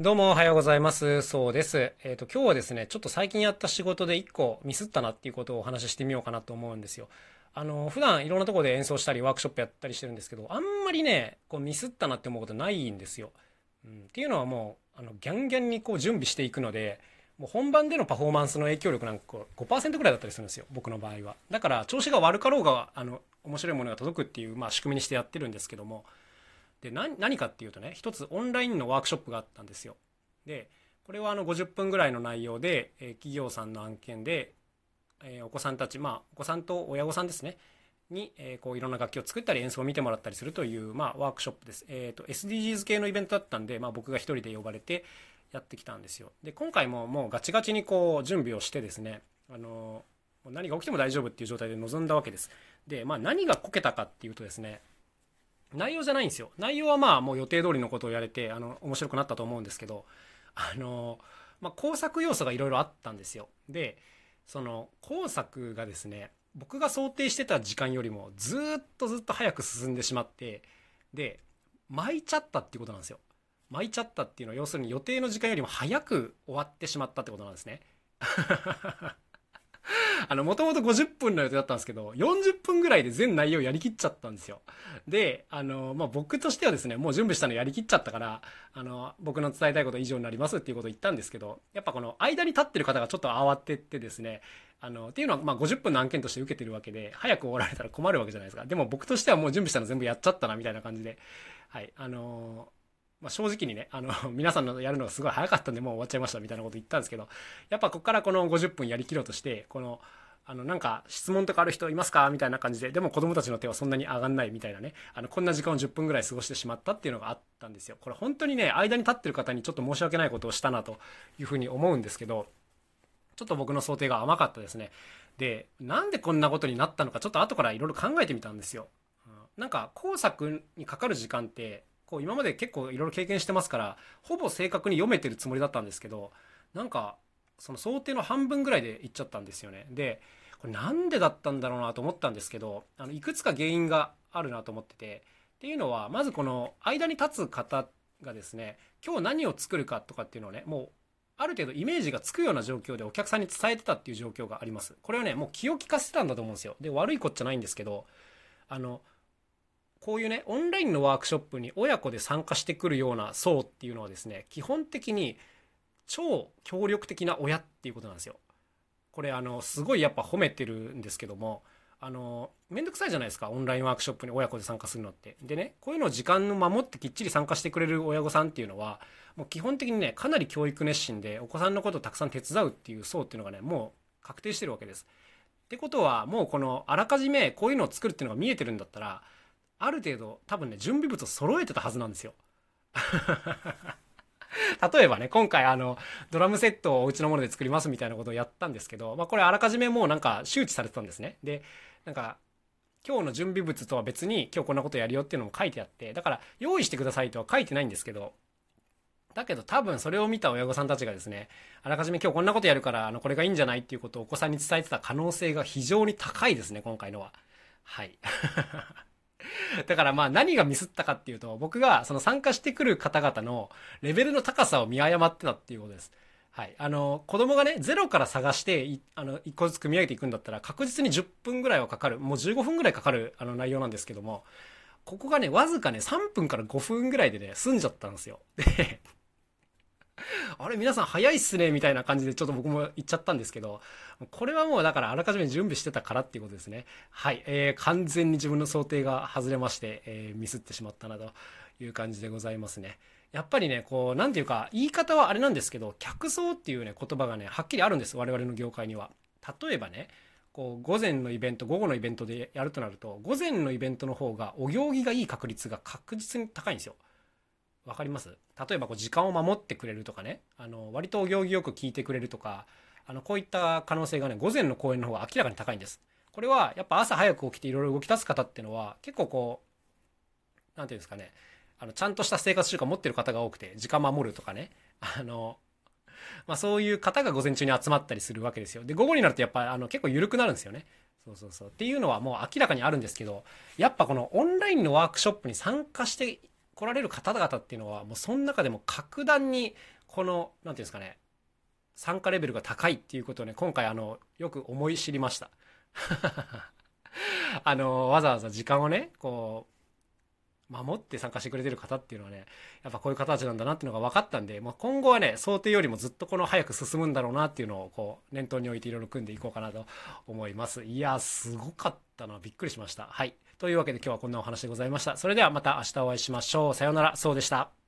どうもおはようございます。そうです。えっ、と、今日はですね、ちょっと最近やった仕事で一個ミスったなっていうことをお話ししてみようかなと思うんですよ。あの、普段いろんなとこで演奏したりワークショップやったりしてるんですけど、あんまりね、こうミスったなって思うことないんですよ。うん、っていうのはもう、あの、ギャンギャンにこう準備していくので、もう本番でのパフォーマンスの影響力なんかこう5%ぐらいだったりするんですよ。僕の場合は。だから、調子が悪かろうが、あの、面白いものが届くっていう、まあ仕組みにしてやってるんですけども、で、何何かっていうとね、一つオンラインのワークショップがあったんですよ。でこれはあの50分ぐらいの内容で、えー企業さんの案件で、えーお子さんたちまあお子さんと親御さんですね。に、えーこういろんな楽器を作ったり演奏を見てもらったりするという、まあ、ワークショップです、えー、と SDGs 系のイベントだったんで、まあ、僕が一人で呼ばれてやってきたんですよ。で今回ももうガチガチにこう準備をしてですね、あの何が起きても大丈夫っていう状態で臨んだわけです。で、まあ、何がこけたかっていうとですね内容じゃないんですよ内容はまあもう予定通りのことをやれてあの面白くなったと思うんですけどあの、まあ、工作要素がいろいろあったんですよ。で、その工作がですね、僕が想定してた時間よりもずっとずっと早く進んでしまって、で、巻いちゃったっていうことなんですよ。巻いちゃったっていうのは要するに予定の時間よりも早く終わってしまったってことなんですね。あの、もともと50分の予定だったんですけど、40分ぐらいで全内容やりきっちゃったんですよ。で、あの、まあ、僕としてはですね、もう準備したのやりきっちゃったから、あの、僕の伝えたいこと以上になりますっていうことを言ったんですけど、やっぱこの間に立ってる方がちょっと慌ててですね、あの、っていうのは、ま、50分の案件として受けてるわけで、早く終わられたら困るわけじゃないですか。でも僕としてはもう準備したの全部やっちゃったな、みたいな感じで、はい、あのまあ、正直にね、あの、皆さんのやるのがすごい早かったんで、もう終わっちゃいましたみたいなこと言ったんですけど、やっぱここからこの50分やりきろうとして、この、あの、なんか質問とかある人いますかみたいな感じで、でも子供たちの手はそんなに上がんないみたいなね、あの、こんな時間を10分ぐらい過ごしてしまったっていうのがあったんですよ。これ本当にね、間に立ってる方にちょっと申し訳ないことをしたなというふうに思うんですけど、ちょっと僕の想定が甘かったですね。で、なんでこんなことになったのか、ちょっと後からいろいろ考えてみたんですよ。なんか、工作にかかる時間って、こう今まで結構いろいろ経験してますから、ほぼ正確に読めてるつもりだったんですけど、なんか、その想定の半分ぐらいでいっちゃったんですよね。で、これなんでだったんだろうなと思ったんですけど、あの、いくつか原因があるなと思ってて、っていうのは、まずこの間に立つ方がですね、今日何を作るかとかっていうのをね、もう、ある程度イメージがつくような状況でお客さんに伝えてたっていう状況があります。これはね、もう気を利かせてたんだと思うんですよ。で、悪いこっちゃないんですけど、あの、こういうね、オンラインのワークショップに親子で参加してくるような層っていうのはですね、基本的に超協力的な親っていうことなんですよ。これあの、すごいやっぱ褒めてるんですけども、あの、めんどくさいじゃないですか、オンラインワークショップに親子で参加するのって。でね、こういうのを時間を守ってきっちり参加してくれる親御さんっていうのは、もう基本的にね、かなり教育熱心で、お子さんのことをたくさん手伝うっていう層っていうのがね、もう確定してるわけです。ってことは、もうこの、あらかじめこういうのを作るっていうのが見えてるんだったら、ある程度多分ね、準備物を揃えてたはずなんですよ。例えばね、今回あの、ドラムセットをお家のもので作りますみたいなことをやったんですけど、まあこれあらかじめもうなんか周知されてたんですね。で、なんか、今日の準備物とは別に今日こんなことやるよっていうのも書いてあって、だから用意してくださいとは書いてないんですけど、だけど多分それを見た親御さんたちがですね、あらかじめ今日こんなことやるから、あの、これがいいんじゃないっていうことをお子さんに伝えてた可能性が非常に高いですね、今回のは。はい。だからまあ何がミスったかっていうと、僕がその参加してくる方々のレベルの高さを見誤ってたっていうことです。はい。あの、子供がね、ゼロから探して、あの、一個ずつ組み上げていくんだったら、確実に10分ぐらいはかかる、もう15分ぐらいかかる、あの、内容なんですけども、ここがね、わずかね、3分から5分ぐらいでね、済んじゃったんですよ。で、あれ皆さん早いっすねみたいな感じでちょっと僕も言っちゃったんですけど、これはもうだからあらかじめ準備してたからっていうことですね。はい。えー、完全に自分の想定が外れまして、えー、ミスってしまったなという感じでございますね。やっぱりね、こう、なんていうか、言い方はあれなんですけど、客層っていうね、言葉がね、はっきりあるんです。我々の業界には。例えばね、こう、午前のイベント、午後のイベントでやるとなると、午前のイベントの方が、お行儀がいい確率が確実に高いんですよ。わかります？例えばこう時間を守ってくれるとかね。あの割とお行儀よく聞いてくれるとか。あのこういった可能性がね午前の公演の方が明らかに高いんです。これはやっぱ朝早く起きていろいろ動き出す方っていうのは結構こうなんていうんですかね。あのちゃんとした生活習慣持ってる方が多くて時間守るとかね。あのまあそういう方が午前中に集まったりするわけですよ。で午後になるとやっぱあの結構緩くなるんですよね。そうそうそう。っていうのはもう明らかにあるんですけどやっぱこのオンラインのワークショップに参加して来られる方々っていうのは、もうその中でも格段に、この、なんていうんですかね、参加レベルが高いっていうことをね、今回あの、よく思い知りました。あの、わざわざ時間をね、こう、守って参加してくれてる方っていうのはね、やっぱこういう方たちなんだなっていうのが分かったんで、まあ、今後はね、想定よりもずっとこの早く進むんだろうなっていうのをこう、念頭に置いていろいろ組んでいこうかなと思います。いや、すごかったな。びっくりしました。はい。というわけで今日はこんなお話でございました。それではまた明日お会いしましょう。さようなら。そうでした。